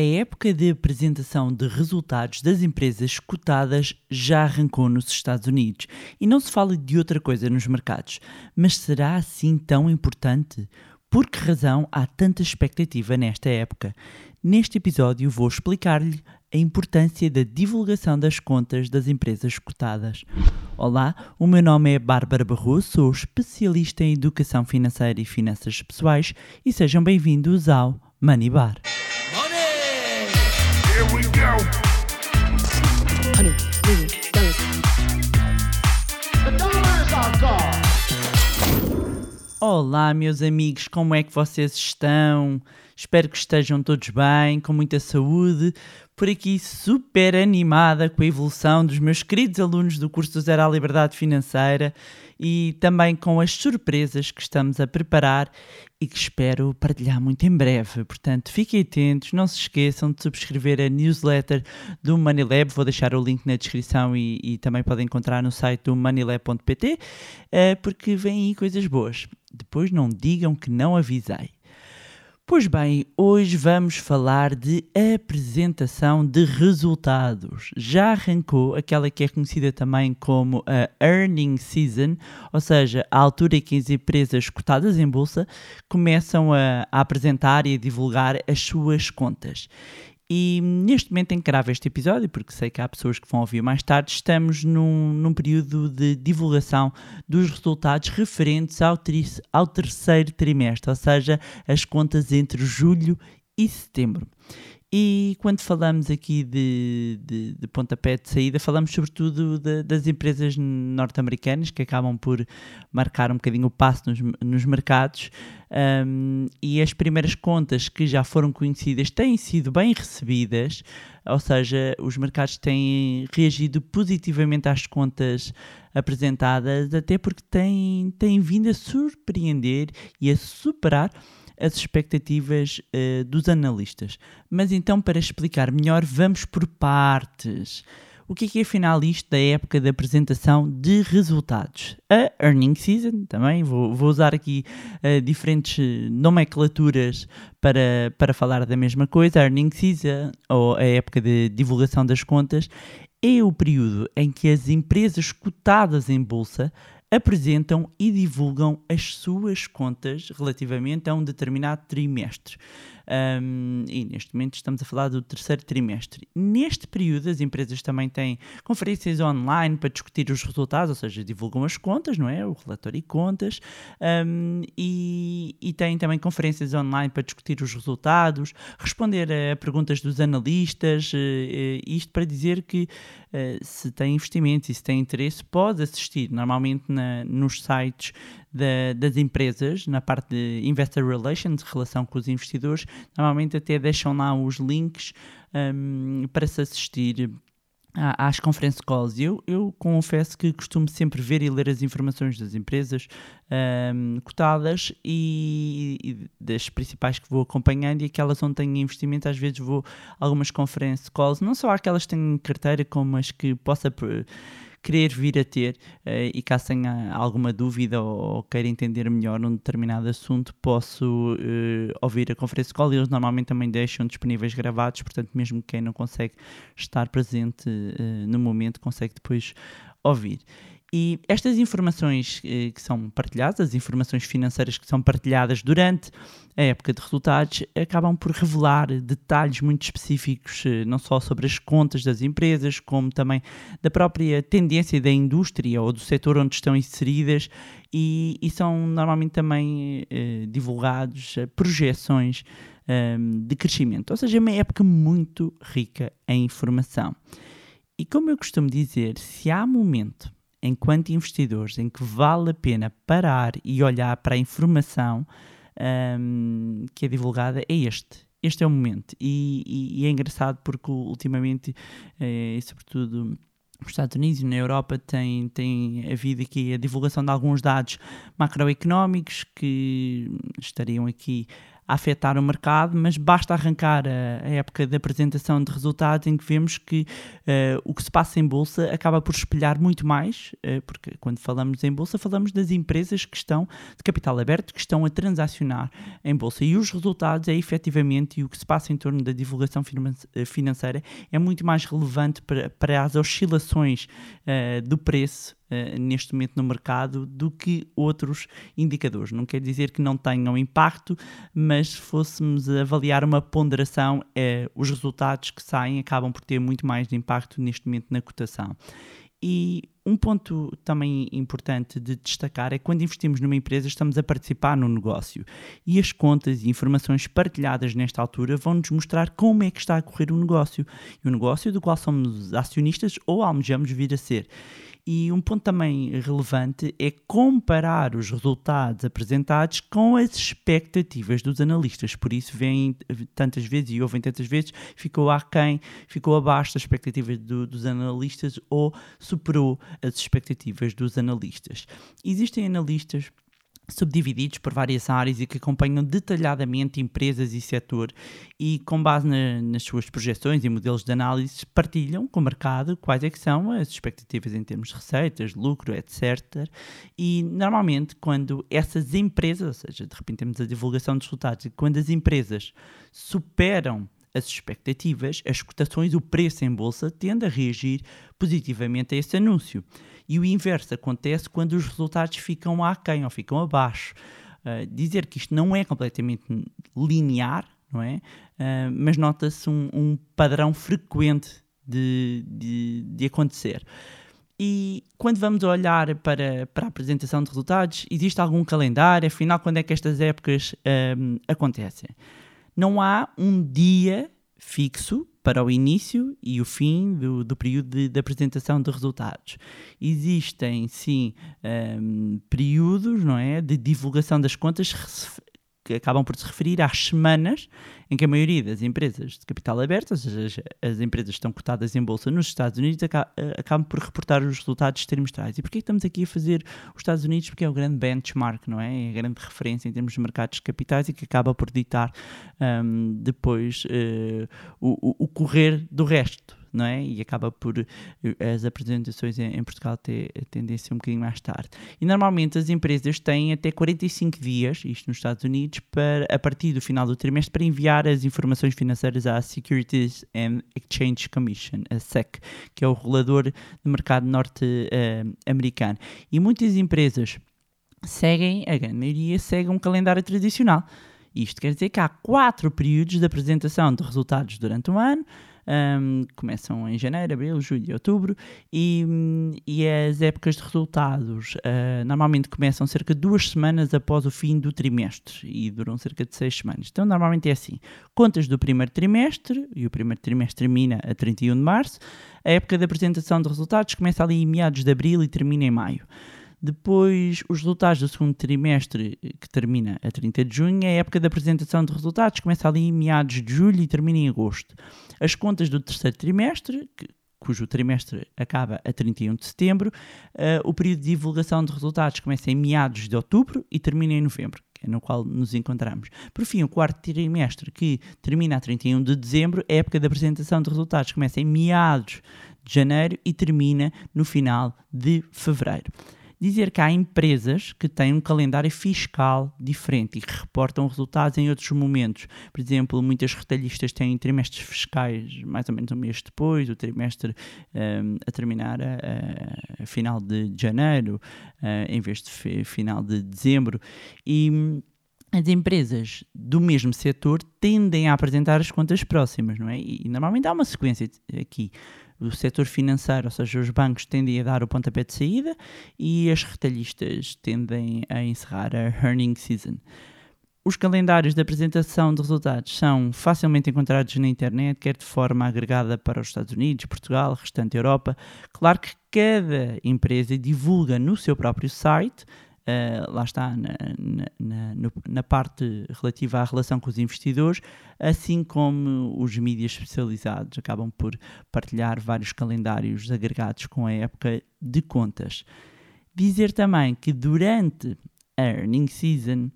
A época de apresentação de resultados das empresas cotadas já arrancou nos Estados Unidos e não se fala de outra coisa nos mercados. Mas será assim tão importante? Por que razão há tanta expectativa nesta época? Neste episódio vou explicar-lhe a importância da divulgação das contas das empresas cotadas. Olá, o meu nome é Bárbara Barroso, sou especialista em educação financeira e finanças pessoais e sejam bem-vindos ao Money Bar. Here we go. Honey, million dollars. The dollar is our god. Olá, meus amigos, como é que vocês estão? Espero que estejam todos bem, com muita saúde. Por aqui, super animada com a evolução dos meus queridos alunos do curso do Zero à Liberdade Financeira e também com as surpresas que estamos a preparar e que espero partilhar muito em breve. Portanto, fiquem atentos, não se esqueçam de subscrever a newsletter do Moneylab. Vou deixar o link na descrição e, e também podem encontrar no site do moneylab.pt, eh, porque vêm aí coisas boas. Depois não digam que não avisei. Pois bem, hoje vamos falar de apresentação de resultados. Já arrancou aquela que é conhecida também como a Earning Season, ou seja, a altura em que as empresas cotadas em bolsa começam a, a apresentar e a divulgar as suas contas. E neste momento gravo este episódio, porque sei que há pessoas que vão ouvir mais tarde, estamos num, num período de divulgação dos resultados referentes ao, tri- ao terceiro trimestre, ou seja, as contas entre julho e setembro. E quando falamos aqui de, de, de pontapé de saída, falamos sobretudo de- das empresas norte-americanas que acabam por marcar um bocadinho o passo nos, nos mercados. Um, e as primeiras contas que já foram conhecidas têm sido bem recebidas, ou seja, os mercados têm reagido positivamente às contas apresentadas, até porque têm, têm vindo a surpreender e a superar as expectativas eh, dos analistas. Mas então, para explicar melhor, vamos por partes. O que é que é afinal isto da época de apresentação de resultados? A Earning Season, também vou, vou usar aqui eh, diferentes eh, nomenclaturas para, para falar da mesma coisa. A Earning Season, ou a época de divulgação das contas, é o período em que as empresas cotadas em bolsa apresentam e divulgam as suas contas relativamente a um determinado trimestre. Um, e neste momento estamos a falar do terceiro trimestre. Neste período, as empresas também têm conferências online para discutir os resultados, ou seja, divulgam as contas, não é? O relatório e contas, um, e, e têm também conferências online para discutir os resultados, responder a perguntas dos analistas, eh, eh, isto para dizer que eh, se tem investimentos e se tem interesse, pode assistir normalmente na- nos sites da- das empresas, na parte de Investor Relations, relação com os investidores, normalmente até deixam lá os links hum, para se assistir às conference calls. Eu, eu confesso que costumo sempre ver e ler as informações das empresas hum, cotadas e, e das principais que vou acompanhando e aquelas onde tenho investimento, às vezes vou a algumas conference calls, não só aquelas que em carteira, como as que possa eh, querer vir a ter eh, e caso tenha alguma dúvida ou, ou queira entender melhor um determinado assunto, posso eh, ouvir a conferência call eles normalmente também deixam disponíveis gravados, portanto, mesmo quem não consegue estar presente eh, no momento, consegue depois ouvir. E estas informações eh, que são partilhadas, as informações financeiras que são partilhadas durante a época de resultados, acabam por revelar detalhes muito específicos, eh, não só sobre as contas das empresas, como também da própria tendência da indústria ou do setor onde estão inseridas, e, e são normalmente também eh, divulgados eh, projeções ehm, de crescimento. Ou seja, é uma época muito rica em informação. E como eu costumo dizer, se há momento enquanto investidores em que vale a pena parar e olhar para a informação hum, que é divulgada, é este. Este é o momento. E, e- e é engraçado porque ultimamente, eh, sobretudo nos Estados Unidos e na Europa, tem, tem havido aqui a divulgação de alguns dados macroeconómicos que estariam aqui afetar o mercado, mas basta arrancar a, época da apresentação de resultados em que vemos que uh, o que se passa em bolsa acaba por espelhar muito mais, uh, porque quando falamos em bolsa falamos das empresas que estão de capital aberto, que estão a transacionar em bolsa. E os resultados é efetivamente e o que se passa em torno da divulgação financeira é muito mais relevante para, para as oscilações uh, do preço uh, neste momento no mercado do que outros indicadores. Não quer dizer que não tenham impacto, mas se fôssemos avaliar uma ponderação, uh, os resultados que saem acabam por ter muito mais de impacto neste momento na cotação. E um ponto também importante de destacar é que quando investimos numa empresa estamos a participar no negócio e as contas e informações partilhadas nesta altura vão-nos mostrar como é que está a correr o negócio e o negócio do qual somos acionistas ou almejamos vir a ser. E um ponto também relevante é comparar os resultados apresentados com as expectativas dos analistas. Por isso, vêm tantas vezes e ouvem tantas vezes, ficou aquém, ficou abaixo das expectativas do, dos analistas ou superou as expectativas dos analistas. Existem analistas subdivididos por várias áreas e que acompanham detalhadamente empresas e setor e com base na, nas suas projeções e modelos de análise partilham com o mercado quais é que são as expectativas em termos de receitas, lucro, etc. E normalmente quando essas empresas, ou seja, de repente temos a divulgação dos resultados, quando as empresas superam as expectativas, as cotações, o preço em bolsa tende a reagir positivamente a esse anúncio. E o inverso acontece quando os resultados ficam aquém ou ficam abaixo. Uh, dizer que isto não é completamente linear, não é? Uh, mas nota-se um, um, padrão frequente de, de, de, acontecer. E quando vamos olhar para, para a apresentação de resultados, existe algum calendário? Afinal, quando é que estas épocas um, acontecem? Não há um dia fixo para o início e o fim do, do período de, de, apresentação de resultados. Existem, sim, um, períodos não é, de divulgação das contas que acabam por se referir às semanas em que a maioria das empresas de capital aberto, ou seja, as empresas que estão cotadas em bolsa nos Estados Unidos, eh, acabam por reportar os resultados trimestrais. E porquê estamos aqui a fazer os Estados Unidos? Porque é o grande benchmark, não é? É a grande referência em termos de mercados de capitais e que acaba por ditar um, depois uh, o, o correr do resto não é? E acaba por eh, as apresentações em, Portugal ter a tendência um bocadinho mais tarde. E normalmente as empresas têm até 45 dias, isto nos Estados Unidos, para, a partir do final do trimestre, para enviar as informações financeiras à Securities and Exchange Commission, a SEC, que é o regulador do mercado norte-americano. Uh, e muitas empresas seguem, a grande maioria segue um calendário tradicional. Isto quer dizer que há quatro períodos de apresentação de resultados durante um ano, um, começam em janeiro, abril, julho e outubro, e, e as épocas de resultados uh, normalmente começam cerca de duas semanas após o fim do trimestre e duram cerca de seis semanas. Então, normalmente é assim: contas do primeiro trimestre, e o primeiro trimestre termina a 31 de março, a época de apresentação de resultados começa ali em meados de abril e termina em maio. Depois, os resultados do segundo trimestre, que termina a 30 de junho, é a época da apresentação de resultados, começa ali em meados de julho e termina em agosto. As contas do terceiro trimestre, que, cujo trimestre acaba a 31 de setembro, uh, o período de divulgação de resultados começa em meados de outubro e termina em novembro, é no qual nos encontramos. Por fim, o quarto trimestre, que termina a 31 de dezembro, é a época da apresentação de resultados começa em meados de janeiro e termina no final de fevereiro dizer que há empresas que têm um calendário fiscal diferente e que reportam resultados em outros momentos. Por exemplo, muitas retalhistas têm trimestres fiscais mais ou menos um mês depois, o trimestre um, a terminar a, a, final de janeiro, uh, em vez de final de dezembro. E hum, as empresas do mesmo setor tendem a apresentar as contas próximas, não é? E normalmente há uma sequência aqui o setor financeiro, ou seja, os bancos tendem a dar o pontapé de saída e as retalhistas tendem a encerrar a earning season. Os calendários de apresentação de resultados são facilmente encontrados na internet, quer de forma agregada para os Estados Unidos, Portugal, restante Europa. Claro que cada empresa divulga no seu próprio site uh, lá está, na, na, na, na, parte relativa à relação com os investidores, assim como os mídias especializados acabam por partilhar vários calendários agregados com a época de contas. Dizer também que durante a earning season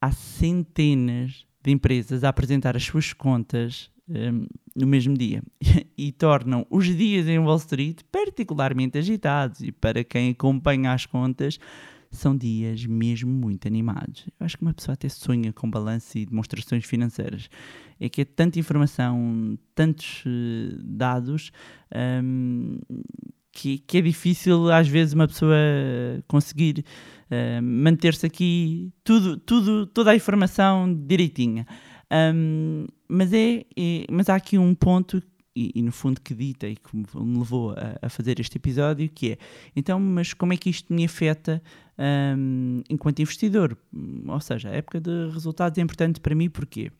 há centenas de empresas a apresentar as suas contas um, no mesmo dia e tornam os dias em Wall Street particularmente agitados e para quem acompanha as contas são dias mesmo muito animados. Eu acho que uma pessoa até sonha com balanço e demonstrações financeiras. É que é tanta informação, tantos uh, dados, um, que, que, é difícil às vezes uma pessoa conseguir uh, manter-se aqui tudo, tudo, toda a informação direitinha. Um, mas, é, é, mas há aqui um ponto e, e, no fundo que dita e que me levou a, a, fazer este episódio, que é então, mas como é que isto me afeta um, enquanto investidor? Ou seja, a época de resultados é importante para mim porque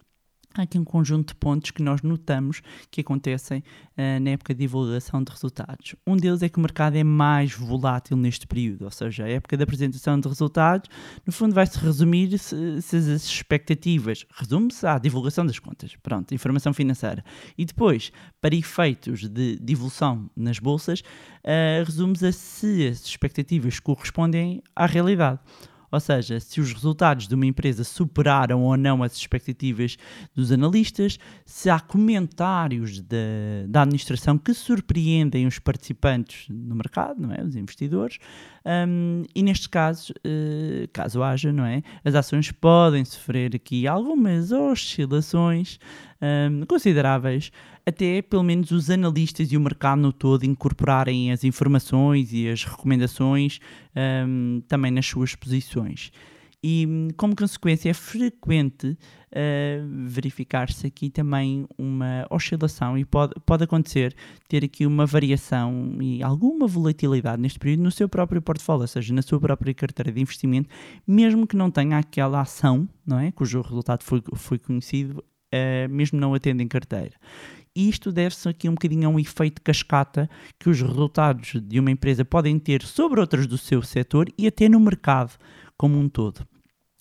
há aqui um conjunto de pontos que nós notamos que acontecem uh, na época de divulgação de resultados. Um deles é que o mercado é mais volátil neste período, ou seja, a época da apresentação de resultados, no fundo, vai-se resumir se, se, as expectativas, resume-se à divulgação das contas, pronto, informação financeira. E depois, para efeitos de divulgação nas bolsas, uh, resume-se a se as expectativas correspondem à realidade. Ou seja, se os resultados de uma empresa superaram ou não as expectativas dos analistas, se há comentários da, da administração que surpreendem os participantes no mercado, não é? os investidores, um, e neste caso, uh, caso haja, não é? as ações podem sofrer aqui algumas oscilações um, consideráveis até pelo menos os analistas e o mercado no todo incorporarem as informações e as recomendações um, também nas suas posições. E como consequência é frequente uh, verificar-se aqui também uma oscilação e pode, pode acontecer ter aqui uma variação e alguma volatilidade neste período no seu próprio portfólio, ou seja, na sua própria carteira de investimento, mesmo que não tenha aquela ação, não é, cujo resultado foi, foi conhecido, uh, mesmo não atendo em carteira. E isto deve-se aqui um bocadinho a um efeito cascata que os resultados de uma empresa podem ter sobre outras do seu setor e até no mercado como um todo.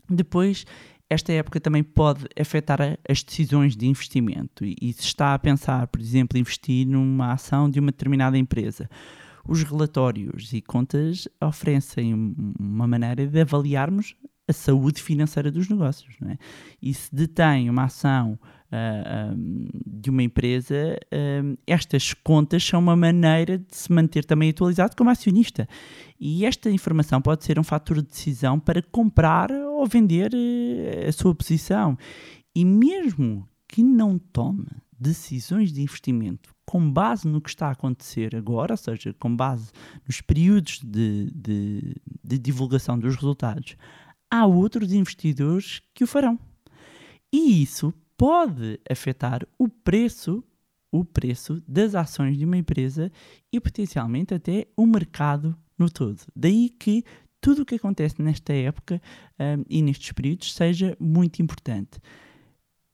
Depois, esta época também pode afetar as decisões de investimento e se está a pensar, por exemplo, investir numa ação de uma determinada empresa. Os relatórios e contas oferecem uma maneira de avaliarmos a saúde financeira dos negócios. Não é? E se detém uma ação uh, um, de uma empresa, uh, estas contas são uma maneira de se manter também atualizado como acionista. E esta informação pode ser um fator de decisão para comprar ou vender uh, a sua posição. E mesmo que não tome decisões de investimento com base no que está a acontecer agora, ou seja, com base nos períodos de, de, de divulgação dos resultados, há outros investidores que o farão. E isso pode afetar o preço, o preço das ações de uma empresa e potencialmente até o mercado no todo. Daí que tudo o que acontece nesta época um, e nestes períodos seja muito importante.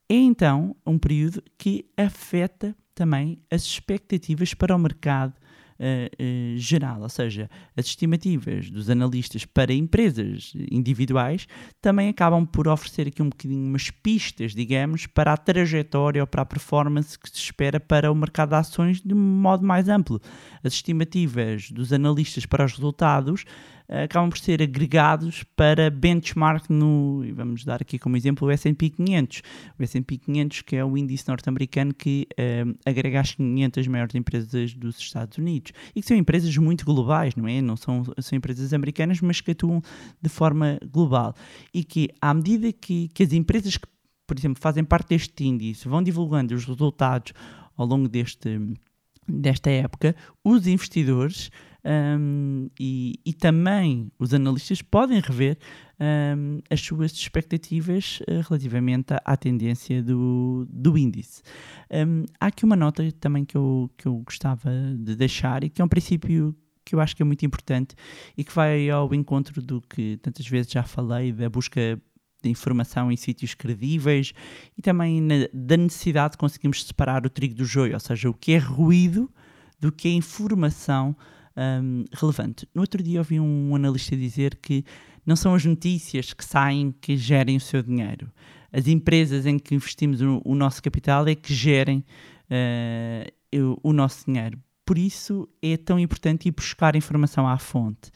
É então um período que afeta também as expectativas para o mercado uh, geral, ou seja, as estimativas dos analistas para empresas individuais também acabam por oferecer aqui um bocadinho umas pistas, digamos, para a trajetória ou para a performance que se espera para o mercado de ações de um modo mais amplo. As estimativas dos analistas para os resultados acabam por ser agregados para benchmark no, vamos dar aqui como exemplo o S&P 500. O S&P 500 que é o índice norte-americano que uh, agrega as 500 maiores empresas dos Estados Unidos e que são empresas muito globais, não é? Não são, são empresas americanas, mas que atuam de forma global e que à medida que, que as empresas que, por exemplo, fazem parte deste índice vão divulgando os resultados ao longo deste desta época, os investidores um, e, e, também os analistas podem rever um, as suas expectativas uh, relativamente à, à, tendência do, do índice. Um, há aqui uma nota também que eu, que eu gostava de deixar e que é um princípio que eu acho que é muito importante e que vai ao encontro do que tantas vezes já falei, da busca de informação em sítios credíveis e também na, da necessidade de conseguirmos separar o trigo do joio, ou seja, o que é ruído do que é informação um, relevante. No outro dia ouvi um analista dizer que não são as notícias que saem que gerem o seu dinheiro. As empresas em que investimos o, o nosso capital é que gerem uh, o, o nosso dinheiro. Por isso é tão importante ir buscar informação à fonte.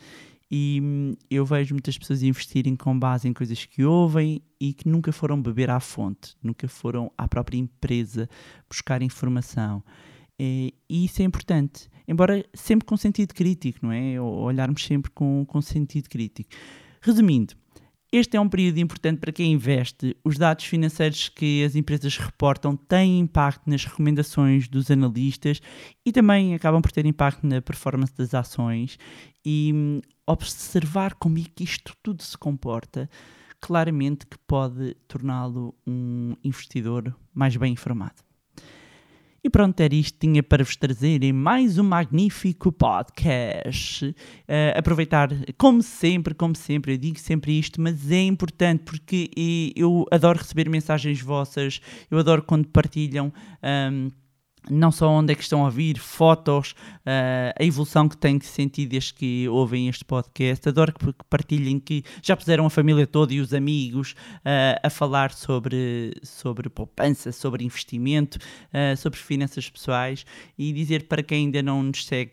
E hum, eu vejo muitas pessoas investirem com base em coisas que ouvem e que nunca foram beber à fonte, nunca foram à própria empresa buscar informação. E isso é importante, embora sempre com sentido crítico, não é? Olharmos sempre com, com sentido crítico. Resumindo, este é um período importante para quem investe. Os dados financeiros que as empresas reportam têm impacto nas recomendações dos analistas e também acabam por ter impacto na performance das ações. E hum, observar como é que isto tudo se comporta, claramente que pode torná-lo um investidor mais bem informado. E pronto, era isto que tinha para vos trazer em mais um magnífico podcast. Uh, aproveitar, como sempre, como sempre, eu digo sempre isto, mas é importante porque eu adoro receber mensagens vossas, eu adoro quando partilham. Um, não só onde é que estão a ouvir, fotos, uh, a evolução que têm sentido desde que ouvem este podcast. Adoro que partilhem que já puseram a família toda e os amigos uh, a falar sobre, sobre poupança, sobre investimento, uh, sobre finanças pessoais e dizer para quem ainda não nos segue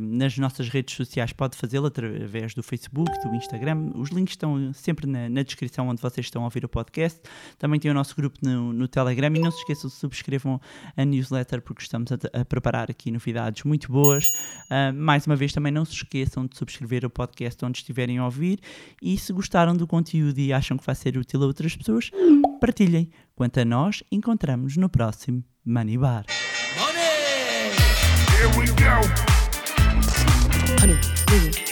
nas nossas redes sociais pode fazê-lo através do Facebook, do Instagram. Os links estão sempre na, na, descrição onde vocês estão a ouvir o podcast. Também tem o nosso grupo no, no Telegram e não se esqueçam, subscrevam a newsletter newsletter porque estamos a, a preparar aqui novidades muito boas. Uh, mais uma vez, também não se esqueçam de subscrever o podcast onde estiverem a ouvir e se gostaram do conteúdo e acham que vai ser útil a outras pessoas, partilhem. Quanto a nós, encontramos no próximo Money Bar. Money! Here we go! Honey,